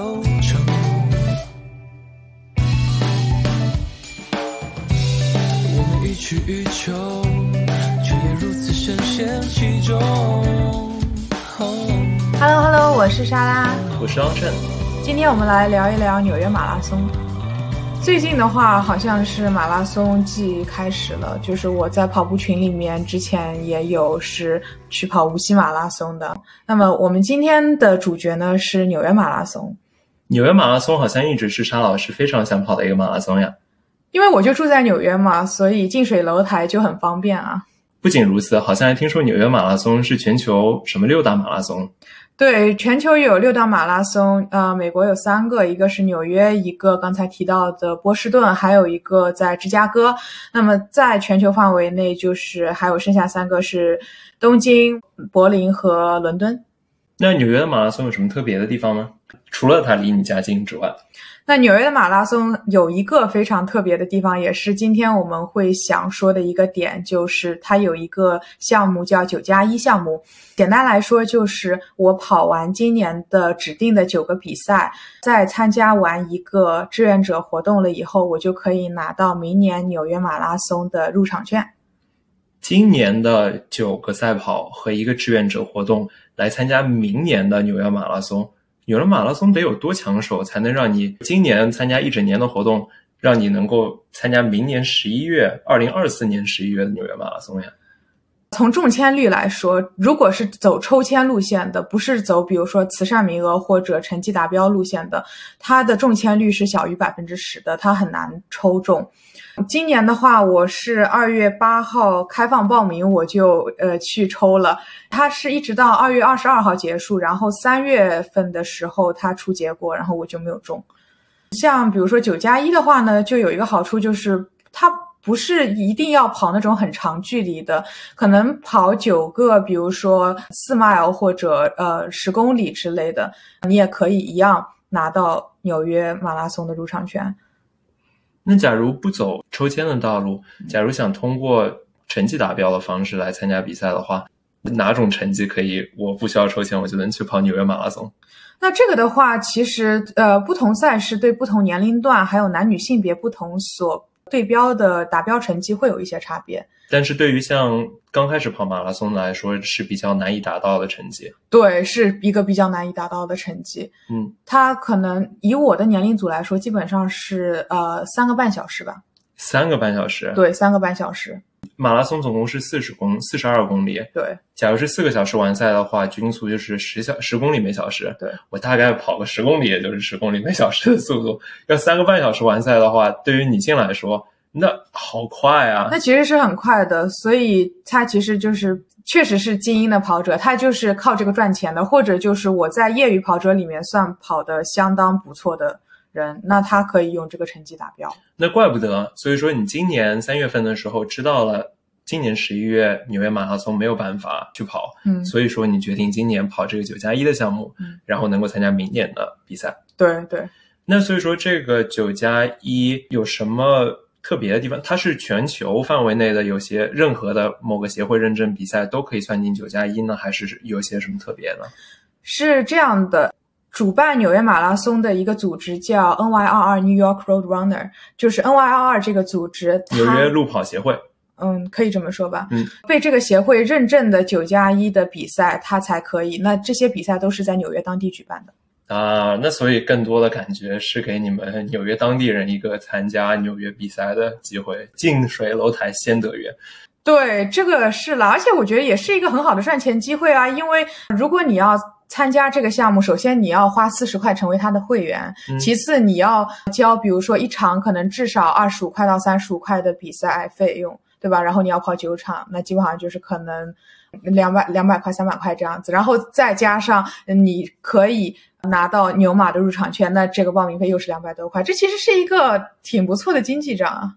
越着高楼层。我们予取予求，却也如此深陷其中。哦 Hello Hello，我是莎拉。我是汪晨，今天我们来聊一聊纽约马拉松。最近的话，好像是马拉松季开始了，就是我在跑步群里面之前也有是去跑无锡马拉松的。那么我们今天的主角呢是纽约马拉松，纽约马拉松好像一直是沙老师非常想跑的一个马拉松呀。因为我就住在纽约嘛，所以近水楼台就很方便啊。不仅如此，好像还听说纽约马拉松是全球什么六大马拉松。对，全球有六大马拉松，呃，美国有三个，一个是纽约，一个刚才提到的波士顿，还有一个在芝加哥。那么在全球范围内，就是还有剩下三个是东京、柏林和伦敦。那纽约的马拉松有什么特别的地方吗？除了它离你家近之外，那纽约的马拉松有一个非常特别的地方，也是今天我们会想说的一个点，就是它有一个项目叫九加一项目。简单来说，就是我跑完今年的指定的九个比赛，在参加完一个志愿者活动了以后，我就可以拿到明年纽约马拉松的入场券。今年的九个赛跑和一个志愿者活动来参加明年的纽约马拉松。纽约马拉松得有多抢手，才能让你今年参加一整年的活动，让你能够参加明年十一月，二零二四年十一月的纽约马拉松呀？从中签率来说，如果是走抽签路线的，不是走比如说慈善名额或者成绩达标路线的，它的中签率是小于百分之十的，它很难抽中。今年的话，我是二月八号开放报名，我就呃去抽了。它是一直到二月二十二号结束，然后三月份的时候它出结果，然后我就没有中。像比如说九加一的话呢，就有一个好处就是它。不是一定要跑那种很长距离的，可能跑九个，比如说四 mile 或者呃十公里之类的，你也可以一样拿到纽约马拉松的入场券。那假如不走抽签的道路，假如想通过成绩达标的方式来参加比赛的话，哪种成绩可以？我不需要抽签，我就能去跑纽约马拉松？那这个的话，其实呃，不同赛事对不同年龄段还有男女性别不同所。对标的达标成绩会有一些差别，但是对于像刚开始跑马拉松来说是比较难以达到的成绩。对，是一个比较难以达到的成绩。嗯，它可能以我的年龄组来说，基本上是呃三个半小时吧。三个半小时。对，三个半小时。马拉松总共是四十公四十二公里。对，假如是四个小时完赛的话，均速就是十小十公里每小时。对，我大概跑个十公里，也就是十公里每小时的速度。要三个半小时完赛的话，对于女性来说，那好快啊！那其实是很快的，所以他其实就是确实是精英的跑者，他就是靠这个赚钱的，或者就是我在业余跑者里面算跑的相当不错的。人，那他可以用这个成绩达标。那怪不得，所以说你今年三月份的时候知道了，今年十一月纽约马拉松没有办法去跑，嗯，所以说你决定今年跑这个九加一的项目，嗯，然后能够参加明年的比赛。对对。那所以说这个九加一有什么特别的地方？它是全球范围内的，有些任何的某个协会认证比赛都可以算进九加一呢，还是有些什么特别呢？是这样的。主办纽约马拉松的一个组织叫 NYRR New York Road Runner，就是 NYRR 这个组织，纽约路跑协会，嗯，可以这么说吧，嗯，被这个协会认证的九加一的比赛，它才可以。那这些比赛都是在纽约当地举办的啊，那所以更多的感觉是给你们纽约当地人一个参加纽约比赛的机会，近水楼台先得月。对，这个是了，而且我觉得也是一个很好的赚钱机会啊，因为如果你要。参加这个项目，首先你要花四十块成为他的会员，其次你要交，比如说一场可能至少二十五块到三十五块的比赛费用，对吧？然后你要跑九场，那基本上就是可能两百两百块、三百块这样子，然后再加上你可以拿到牛马的入场券，那这个报名费又是两百多块，这其实是一个挺不错的经济账啊。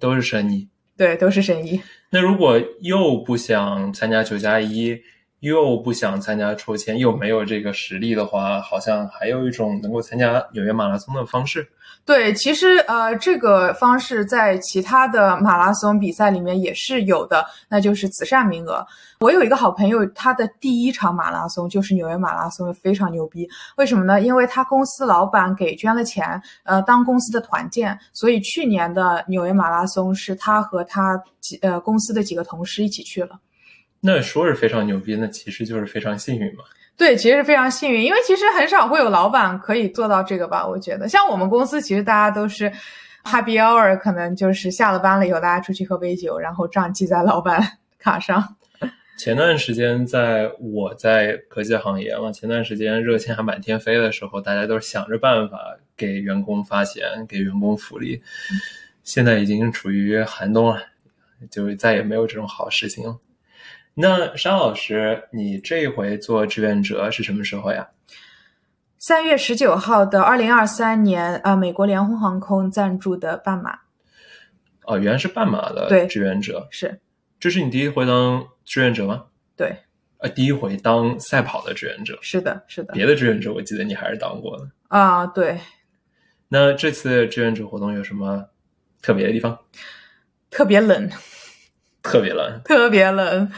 都是生意，对，都是生意。那如果又不想参加九加一？又不想参加抽签，又没有这个实力的话，好像还有一种能够参加纽约马拉松的方式。对，其实呃，这个方式在其他的马拉松比赛里面也是有的，那就是慈善名额。我有一个好朋友，他的第一场马拉松就是纽约马拉松，非常牛逼。为什么呢？因为他公司老板给捐了钱，呃，当公司的团建，所以去年的纽约马拉松是他和他几呃公司的几个同事一起去了。那说是非常牛逼，那其实就是非常幸运嘛。对，其实是非常幸运，因为其实很少会有老板可以做到这个吧？我觉得，像我们公司，其实大家都是 happy hour，可能就是下了班了以后，大家出去喝杯酒，然后账记在老板卡上。前段时间，在我在科技行业嘛，前段时间热钱还满天飞的时候，大家都是想着办法给员工发钱，给员工福利。现在已经处于寒冬了，就再也没有这种好事情了。那沙老师，你这一回做志愿者是什么时候呀？三月十九号的二零二三年，啊，美国联合航空赞助的半马。哦，原来是半马的对志愿者，是这是你第一回当志愿者吗？对，呃，第一回当赛跑的志愿者，是的，是的。别的志愿者我记得你还是当过的。啊，对，那这次志愿者活动有什么特别的地方？特别冷，特别冷，特别冷。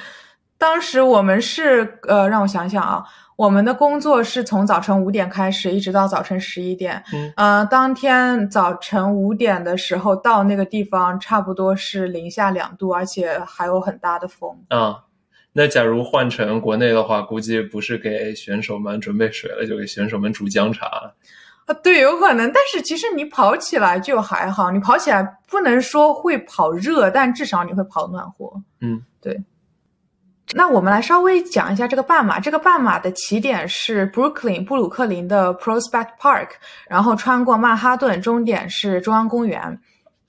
当时我们是呃，让我想想啊，我们的工作是从早晨五点开始，一直到早晨十一点。嗯，呃，当天早晨五点的时候到那个地方，差不多是零下两度，而且还有很大的风。啊。那假如换成国内的话，估计不是给选手们准备水了，就给选手们煮姜茶了。啊，对，有可能。但是其实你跑起来就还好，你跑起来不能说会跑热，但至少你会跑暖和。嗯，对。那我们来稍微讲一下这个半马。这个半马的起点是 Brooklyn 布鲁克林的 Prospect Park，然后穿过曼哈顿，终点是中央公园。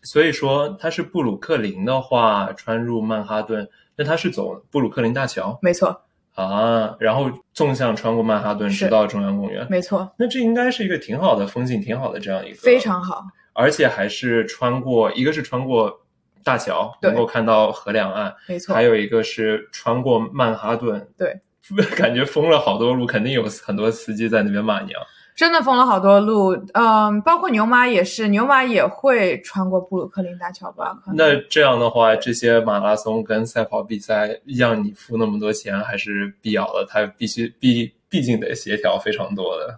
所以说它是布鲁克林的话，穿入曼哈顿，那它是走布鲁克林大桥没错，啊，然后纵向穿过曼哈顿，直到中央公园。没错，那这应该是一个挺好的风景，挺好的这样一个，非常好。而且还是穿过，一个是穿过大桥，对能够看到河两岸，没错还，有一个是穿过曼哈顿，对，感觉封了好多路，肯定有很多司机在那边骂娘。真的封了好多路。嗯，包括牛马也是，牛马也会穿过布鲁克林大桥吧？那这样的话，这些马拉松跟赛跑比赛让你付那么多钱，还是必要的。它必须必毕竟得协调非常多的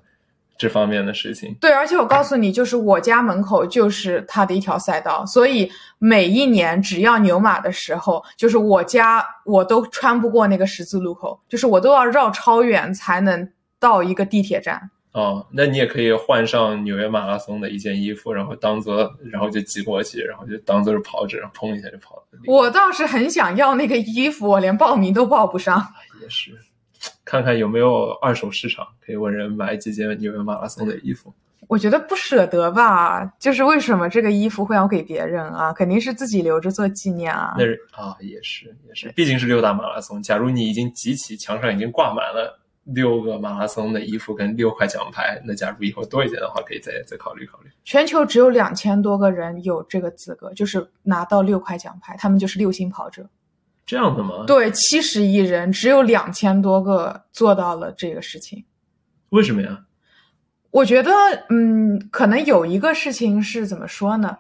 这方面的事情。对，而且我告诉你，就是我家门口就是它的一条赛道，所以每一年只要牛马的时候，就是我家我都穿不过那个十字路口，就是我都要绕超远才能到一个地铁站。哦，那你也可以换上纽约马拉松的一件衣服，然后当做，然后就挤过去，然后就当做是跑者，然后砰一下就跑了。我倒是很想要那个衣服，我连报名都报不上。也是，看看有没有二手市场，可以问人买几件纽约马拉松的衣服。我觉得不舍得吧，就是为什么这个衣服会要给别人啊？肯定是自己留着做纪念啊。那是啊，也是也是，毕竟是六大马拉松。假如你已经集齐，墙上已经挂满了六个马拉松的衣服跟六块奖牌，那假如以后多一件的话，可以再再考虑考虑。全球只有两千多个人有这个资格，就是拿到六块奖牌，他们就是六星跑者。这样的吗？，对，七十亿人只有两千多个做到了这个事情。为什么呀？我觉得，嗯，可能有一个事情是怎么说呢？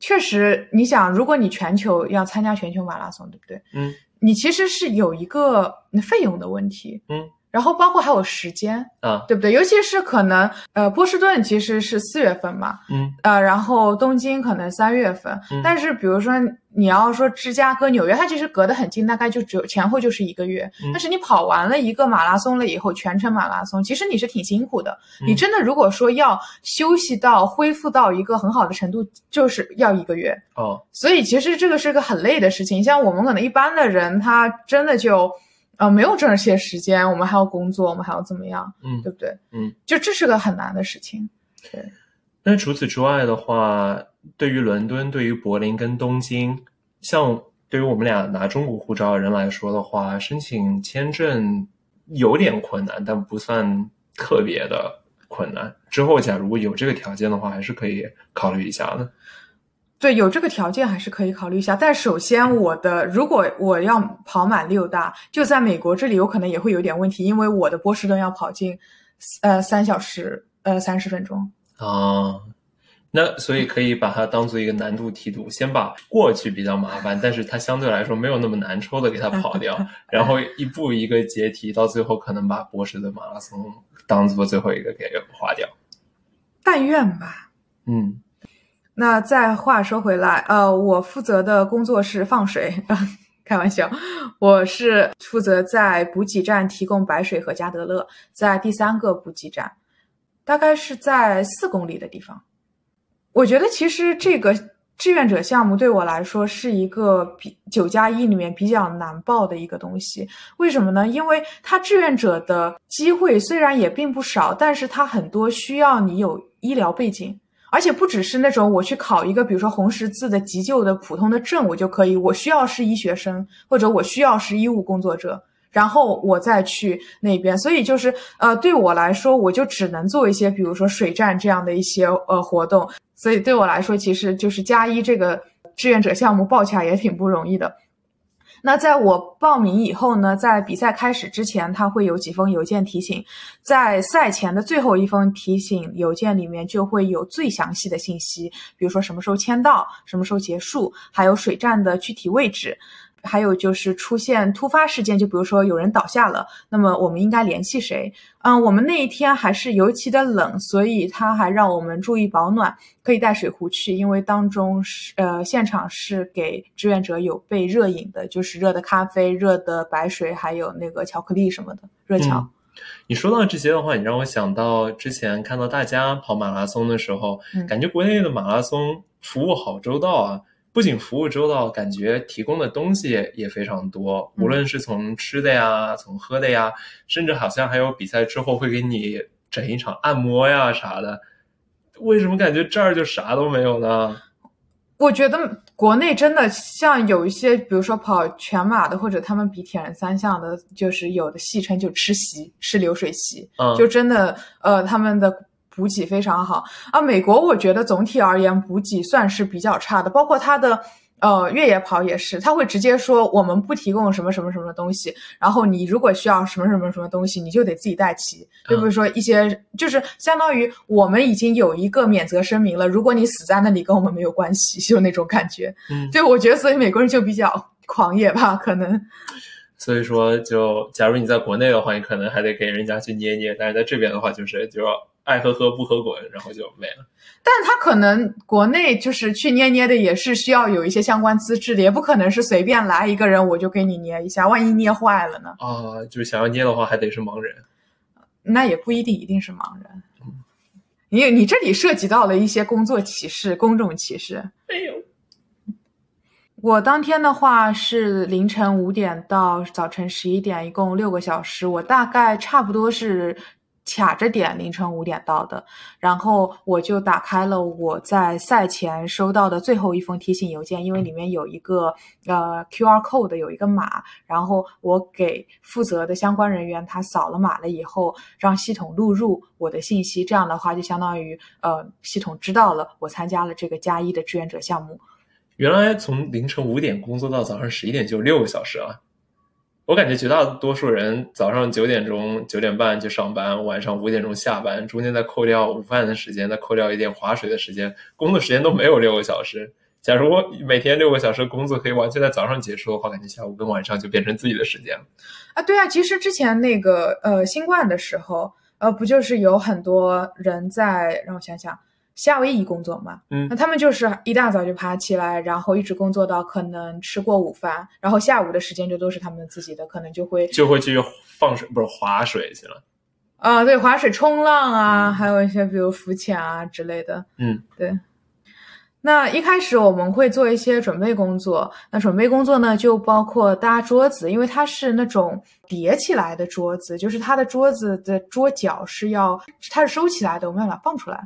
确实，你想，如果你全球要参加全球马拉松，对不对？嗯，你其实是有一个费用的问题，嗯，然后包括还有时间，啊，对不对？尤其是可能，呃，波士顿其实是四月份嘛，嗯呃，然后东京可能三月份，嗯但是比如说你要说芝加哥、纽约，它其实隔得很近，大概就只有前后就是一个月。嗯但是你跑完了一个马拉松了以后，全程马拉松，其实你是挺辛苦的。嗯你真的如果说要休息到恢复到一个很好的程度，就是要一个月。哦，所以其实这个是个很累的事情。像我们可能一般的人，他真的就呃没有这些时间，我们还要工作，我们还要怎么样，嗯对不对？嗯，就这是个很难的事情。对那除此之外的话，对于伦敦、对于柏林跟东京，像对于我们俩拿中国护照的人来说的话，申请签证有点困难，但不算特别的困难。之后假如有这个条件的话，还是可以考虑一下的。对，有这个条件还是可以考虑一下。但首先，我的如果我要跑满六大，就在美国这里，有可能也会有点问题，因为我的波士顿要跑进呃三小时呃三十分钟。啊，那所以可以把它当做一个难度梯度，先把过去比较麻烦，但是它相对来说没有那么难抽的给它跑掉，然后一步一个阶梯，到最后可能把波士顿马拉松当做最后一个给划掉。但愿吧。嗯，那再话说回来，呃，我负责的工作是放水啊，开玩笑，我是负责在补给站提供白水和加德乐，在第三个补给站，大概是在四公里的地方。我觉得其实这个志愿者项目对我来说是一个比九加一里面比较难报的一个东西。为什么呢？因为它志愿者的机会虽然也并不少，但是它很多需要你有医疗背景。而且不只是那种我去考一个，比如说红十字的急救的普通的证，我就可以。我需要是医学生，或者我需要是医务工作者，然后我再去那边。所以就是呃，对我来说，我就只能做一些，比如说水站这样的一些呃活动。所以对我来说，其实就是加一这个志愿者项目报起来也挺不容易的。那在我报名以后呢，在比赛开始之前，他会有几封邮件提醒，在赛前的最后一封提醒邮件里面就会有最详细的信息，比如说什么时候签到，什么时候结束，还有水站的具体位置。还有就是出现突发事件，就比如说有人倒下了，那么我们应该联系谁？嗯，我们那一天还是尤其的冷，所以他还让我们注意保暖，可以带水壶去，因为当中是呃现场是给志愿者有备热饮的，就是热的咖啡、热的白水，还有那个巧克力什么的热巧。你说到这些的话，你让我想到之前看到大家跑马拉松的时候，感觉国内的马拉松服务好周到啊。不仅服务周到，感觉提供的东西也非常多。无论是从吃的呀，从喝的呀，甚至好像还有比赛之后会给你整一场按摩呀啥的。为什么感觉这儿就啥都没有呢？我觉得国内真的像有一些，比如说跑全马的，或者他们比铁人三项的，就是有的戏称就吃席，吃流水席，就真的呃他们的。补给非常好啊！美国我觉得总体而言补给算是比较差的，包括它的呃越野跑也是，他会直接说我们不提供什么什么什么东西，然后你如果需要什么什么什么东西，你就得自己带齐。就比如说一些，就是相当于我们已经有一个免责声明了，如果你死在那里跟我们没有关系，就那种感觉。嗯，对，我觉得所以美国人就比较狂野吧，可能。所以说，就假如你在国内的话，你可能还得给人家去捏捏，但是在这边的话，就是就要。爱喝喝不喝滚，然后就没了。但他可能国内就是去捏捏的，也是需要有一些相关资质的，也不可能是随便来一个人我就给你捏一下，万一捏坏了呢？啊，就是想要捏的话，还得是盲人。那也不一定一定是盲人。你你这里涉及到了一些工作歧视、公众歧视。哎呦，我当天的话是凌晨五点到早晨十一点，一共六个小时，我大概差不多是。卡着点，凌晨五点到的，然后我就打开了我在赛前收到的最后一封提醒邮件，因为里面有一个呃 Q R code 有一个码，然后我给负责的相关人员他扫了码了以后，让系统录入我的信息，这样的话就相当于呃系统知道了我参加了这个加一的志愿者项目。原来从凌晨五点工作到早上十一点就六个小时啊。我感觉绝大多数人早上九点钟、九点半就上班，晚上五点钟下班，中间再扣掉午饭的时间，再扣掉一点划水的时间，工作时间都没有六个小时。假如我每天六个小时工作可以完全在早上结束的话，感觉下午跟晚上就变成自己的时间。啊，对啊，其实之前那个呃新冠的时候，呃不就是有很多人在让我想想。夏威夷工作嘛，嗯，那他们就是一大早就爬起来，然后一直工作到可能吃过午饭，然后下午的时间就都是他们自己的，可能就会就会去放水，不是划水去了。啊，对，划水、冲浪啊，还有一些比如浮潜啊之类的。嗯，对。那一开始我们会做一些准备工作，那准备工作呢就包括搭桌子，因为它是那种叠起来的桌子，就是它的桌子的桌角是要它是收起来的，我们要把它放出来。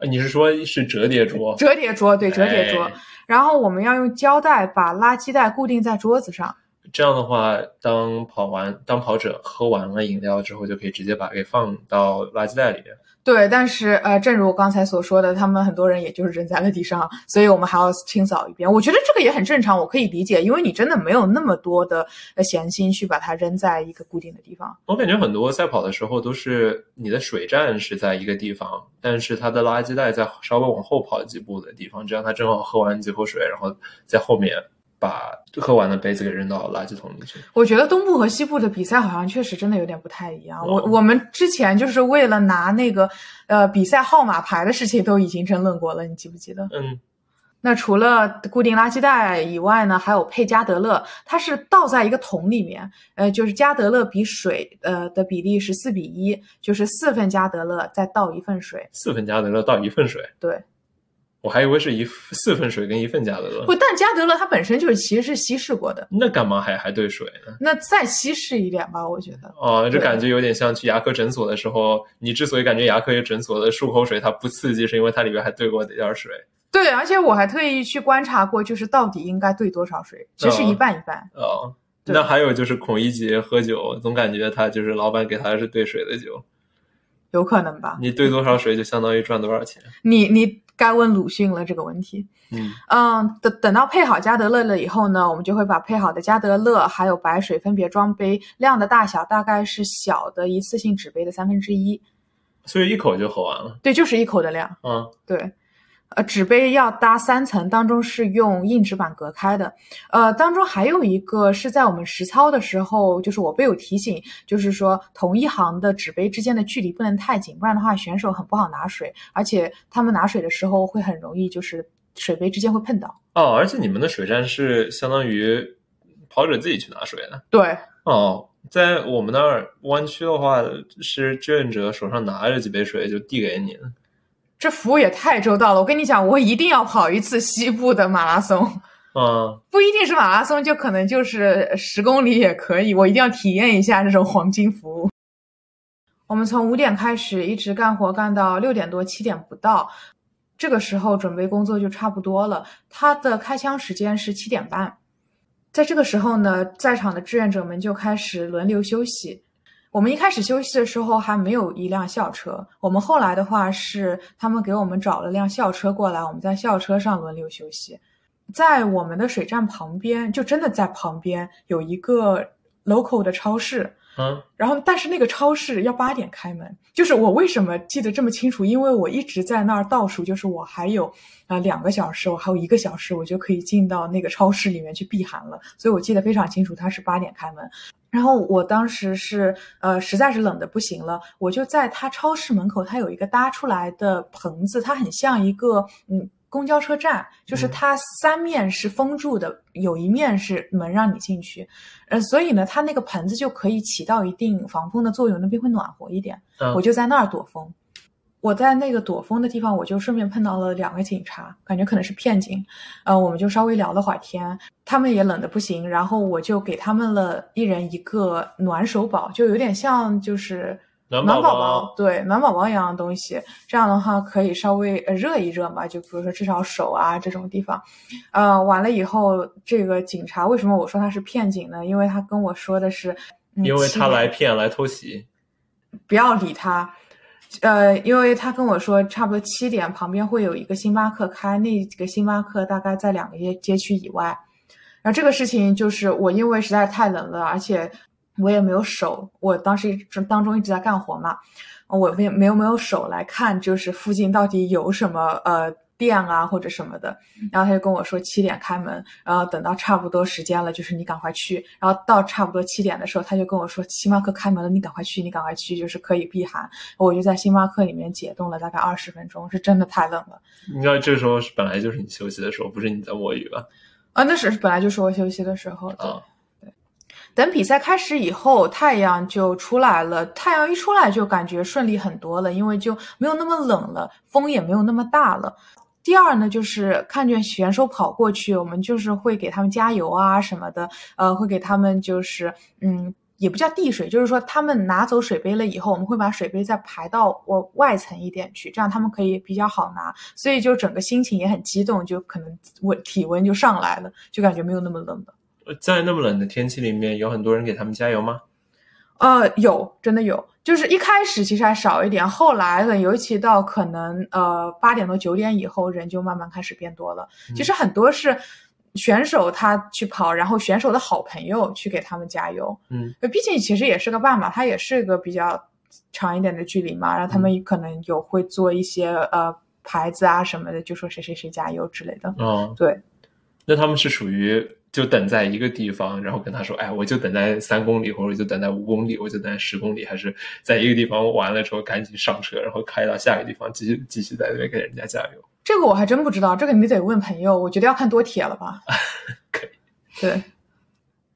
呃，你是说是折叠桌？折叠桌，对，折叠桌。然后我们要用胶带把垃圾袋固定在桌子上。这样的话，当跑完当跑者喝完了饮料之后，就可以直接把它给放到垃圾袋里面。对，但是呃，正如我刚才所说的，他们很多人也就是扔在了地上，所以我们还要清扫一遍。我觉得这个也很正常，我可以理解，因为你真的没有那么多的呃闲心去把它扔在一个固定的地方。我感觉很多赛跑的时候都是你的水站是在一个地方，但是它的垃圾袋在稍微往后跑几步的地方，这样它正好喝完几口水，然后在后面。把喝完的杯子给扔到垃圾桶里去。我觉得东部和西部的比赛好像确实真的有点不太一样。我我们之前就是为了拿那个呃比赛号码牌的事情都已经争论过了，你记不记得？嗯。那除了固定垃圾袋以外呢，还有配加德乐，它是倒在一个桶里面，呃，就是加德乐比水呃的比例是四比一，就是四份加德乐再倒一份水。四份加德乐倒一份水。对。我还以为是一四份水跟一份加德乐，不，但加德乐它本身就是其实是稀释过的，那干嘛还还兑水呢？那再稀释一点吧，我觉得。哦，这感觉有点像去牙科诊所的时候，你之所以感觉牙科诊所的漱口水它不刺激，是因为它里面还兑过点水。对，而且我还特意去观察过，就是到底应该兑多少水，其实一半一半。哦，那还有就是孔乙己喝酒，总感觉他就是老板给他是兑水的酒，有可能吧？你兑多少水就相当于赚多少钱。你你。该问鲁迅了这个问题。嗯嗯，等等到配好加德乐了以后呢，我们就会把配好的加德乐还有白水分别装杯，量的大小大概是小的一次性纸杯的三分之一，所以一口就喝完了。对，就是一口的量。嗯，对。呃，纸杯要搭三层，当中是用硬纸板隔开的。呃，当中还有一个是在我们实操的时候，就是我被有提醒，就是说同一行的纸杯之间的距离不能太紧，不然的话选手很不好拿水，而且他们拿水的时候会很容易就是水杯之间会碰到。哦，而且你们的水站是相当于跑者自己去拿水的。对。哦，在我们那儿湾区的话，是志愿者手上拿着几杯水就递给你。这服务也太周到了！我跟你讲，我一定要跑一次西部的马拉松。嗯，不一定是马拉松，就可能就是十公里也可以。我一定要体验一下这种黄金服务。我们从五点开始，一直干活干到六点多七点不到，这个时候准备工作就差不多了。他的开枪时间是七点半，在这个时候呢，在场的志愿者们就开始轮流休息。我们一开始休息的时候还没有一辆校车，我们后来的话是他们给我们找了辆校车过来，我们在校车上轮流休息。在我们的水站旁边，就真的在旁边有一个 local 的超市。嗯，然后但是那个超市要八点开门，就是我为什么记得这么清楚？因为我一直在那儿倒数，就是我还有啊两个小时，我还有一个小时，我就可以进到那个超市里面去避寒了。所以我记得非常清楚，它是八点开门。然后我当时是呃，实在是冷的不行了，我就在他超市门口，他有一个搭出来的棚子，它很像一个嗯公交车站，就是它三面是封住的，有一面是门让你进去，呃，所以呢，它那个棚子就可以起到一定防风的作用，那边会暖和一点。我就在那儿躲风。我在那个躲风的地方，我就顺便碰到了两个警察，感觉可能是骗警，呃，我们就稍微聊了会儿天，他们也冷的不行，然后我就给他们了一人一个暖手宝，就有点像就是暖宝宝，对，暖宝宝一样的东西，这样的话可以稍微热一热嘛，就比如说至少手啊这种地方，呃，完了以后，这个警察为什么我说他是骗警呢？因为他跟我说的是，因为他来骗来偷袭，不要理他。呃，因为他跟我说，差不多七点旁边会有一个星巴克开，那个星巴克大概在两个街街区以外。然后这个事情就是我因为实在太冷了，而且我也没有手，我当时当中一直在干活嘛，我没没有没有手来看，就是附近到底有什么呃。店啊或者什么的，然后他就跟我说七点开门，然后等到差不多时间了，就是你赶快去。然后到差不多七点的时候，他就跟我说星巴克开门了，你赶快去，你赶快去，就是可以避寒。我就在星巴克里面解冻了大概二十分钟，是真的太冷了。应该这时候是本来就是你休息的时候，不是你在摸鱼吧？啊，那是本来就是我休息的时候。啊，对。等比赛开始以后，太阳就出来了。太阳一出来就感觉顺利很多了，因为就没有那么冷了，风也没有那么大了。第二呢，就是看见选手跑过去，我们就是会给他们加油啊什么的，呃，会给他们就是嗯，也不叫递水，就是说他们拿走水杯了以后，我们会把水杯再排到我外层一点去，这样他们可以比较好拿，所以就整个心情也很激动，就可能温体温就上来了，就感觉没有那么冷了。在那么冷的天气里面，有很多人给他们加油吗？呃，有，真的有。就是一开始其实还少一点，后来呢，尤其到可能呃八点多九点以后，人就慢慢开始变多了。其实很多是选手他去跑，然后选手的好朋友去给他们加油。嗯，毕竟其实也是个半马，它也是个比较长一点的距离嘛。然后他们可能有会做一些呃牌子啊什么的，就说谁谁谁加油之类的。嗯，对，那他们是属于就等在一个地方，然后跟他说，哎，我就等在三公里，或者就等在五公里，我就等在十公里，还是在一个地方完了之后赶紧上车，然后开到下一个地方，继续继续在那边给人家加油。这个我还真不知道，这个你得问朋友。我觉得要看多铁了吧。可以。对。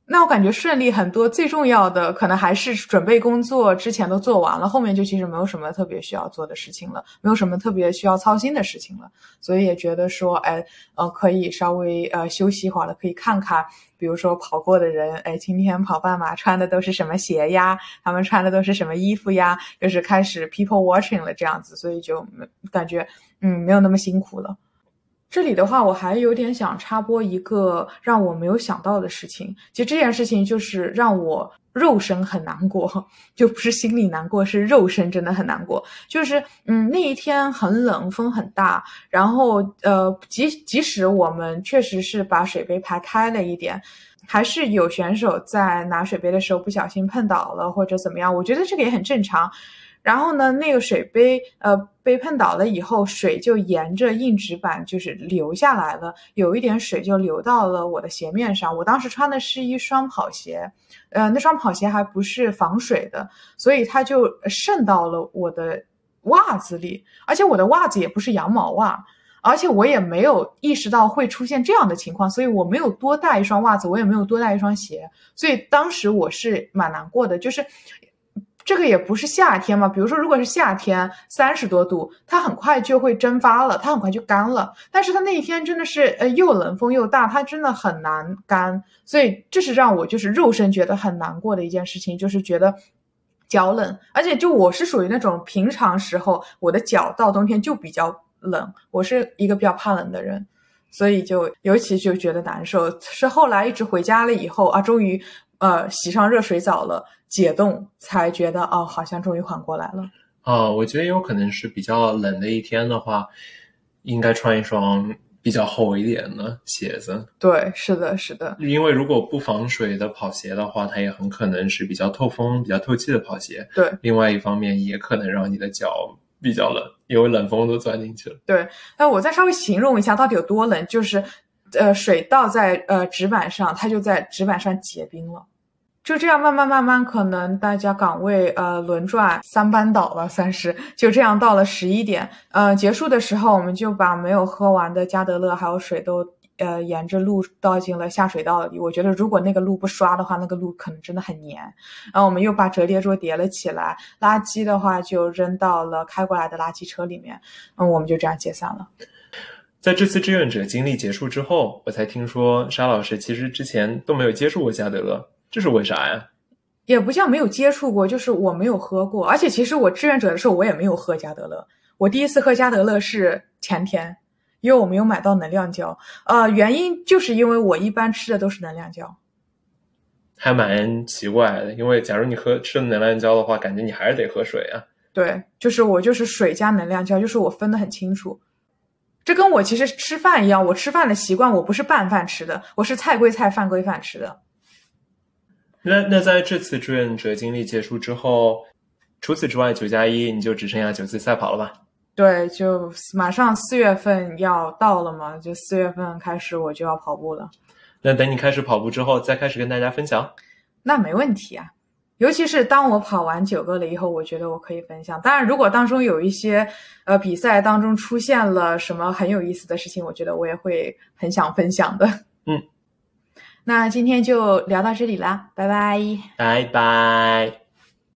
那我感觉顺利很多，最重要的可能还是准备工作之前都做完了，后面就其实没有什么特别需要做的事情了，没有什么特别需要操心的事情了，所以也觉得说，哎，呃，可以稍微呃休息一会儿了，可以看看，比如说跑过的人，哎，今天跑半马穿的都是什么鞋呀？他们穿的都是什么衣服呀？就是开始 people watching 了这样子，所以就没感觉嗯没有那么辛苦了。这里的话，我还有点想插播一个让我没有想到的事情。其实这件事情就是让我肉身很难过，就不是心里难过，是肉身真的很难过。就是嗯，那一天很冷，风很大，然后呃，即即使我们确实是把水杯排开了一点，还是有选手在拿水杯的时候不小心碰倒了或者怎么样。我觉得这个也很正常。然后呢，那个水杯呃被碰倒了以后，水就沿着硬纸板就是流下来了，有一点水就流到了我的鞋面上。我当时穿的是一双跑鞋，呃，那双跑鞋还不是防水的，所以它就渗到了我的袜子里，而且我的袜子也不是羊毛袜，而且我也没有意识到会出现这样的情况，所以我没有多带一双袜子，我也没有多带一双鞋，所以当时我是蛮难过的，就是。这个也不是夏天嘛，比如说，如果是夏天，三十多度，它很快就会蒸发了，它很快就干了。但是它那一天真的是，呃，又冷风又大，它真的很难干，所以这是让我就是肉身觉得很难过的一件事情，就是觉得脚冷，而且就我是属于那种平常时候我的脚到冬天就比较冷，我是一个比较怕冷的人，所以就尤其就觉得难受。是后来一直回家了以后啊，终于呃洗上热水澡了。解冻才觉得哦，好像终于缓过来了。啊，我觉得有可能是比较冷的一天的话，应该穿一双比较厚一点的鞋子。对，是的，是的。因为如果不防水的跑鞋的话，它也很可能是比较透风、比较透气的跑鞋。对。另外一方面，也可能让你的脚比较冷，因为冷风都钻进去了。对。那我再稍微形容一下到底有多冷，就是呃，水倒在呃纸板上，它就在纸板上结冰了。就这样慢慢慢慢，可能大家岗位呃轮转三班倒了，算是就这样到了十一点，呃结束的时候，我们就把没有喝完的加德乐还有水都呃沿着路倒进了下水道里。我觉得如果那个路不刷的话，那个路可能真的很黏。然后我们又把折叠桌叠了起来，垃圾的话就扔到了开过来的垃圾车里面。嗯，我们就这样解散了。在这次志愿者经历结束之后，我才听说沙老师其实之前都没有接触过加德乐。这是为啥呀？也不叫没有接触过，就是我没有喝过。而且其实我志愿者的时候，我也没有喝加德乐。我第一次喝加德乐是前天，因为我没有买到能量胶。呃，原因就是因为我一般吃的都是能量胶，还蛮奇怪的。因为假如你喝吃能量胶的话，感觉你还是得喝水啊。对，就是我就是水加能量胶，就是我分得很清楚。这跟我其实吃饭一样，我吃饭的习惯，我不是拌饭吃的，我是菜归菜，饭归饭吃的。那那在这次志愿者经历结束之后，除此之外，九加一你就只剩下九次赛跑了吧？对，就马上四月份要到了嘛，就四月份开始我就要跑步了。那等你开始跑步之后，再开始跟大家分享。那没问题啊，尤其是当我跑完九个了以后，我觉得我可以分享。当然，如果当中有一些呃比赛当中出现了什么很有意思的事情，我觉得我也会很想分享的。嗯。那今天就聊到这里啦，拜拜，拜拜。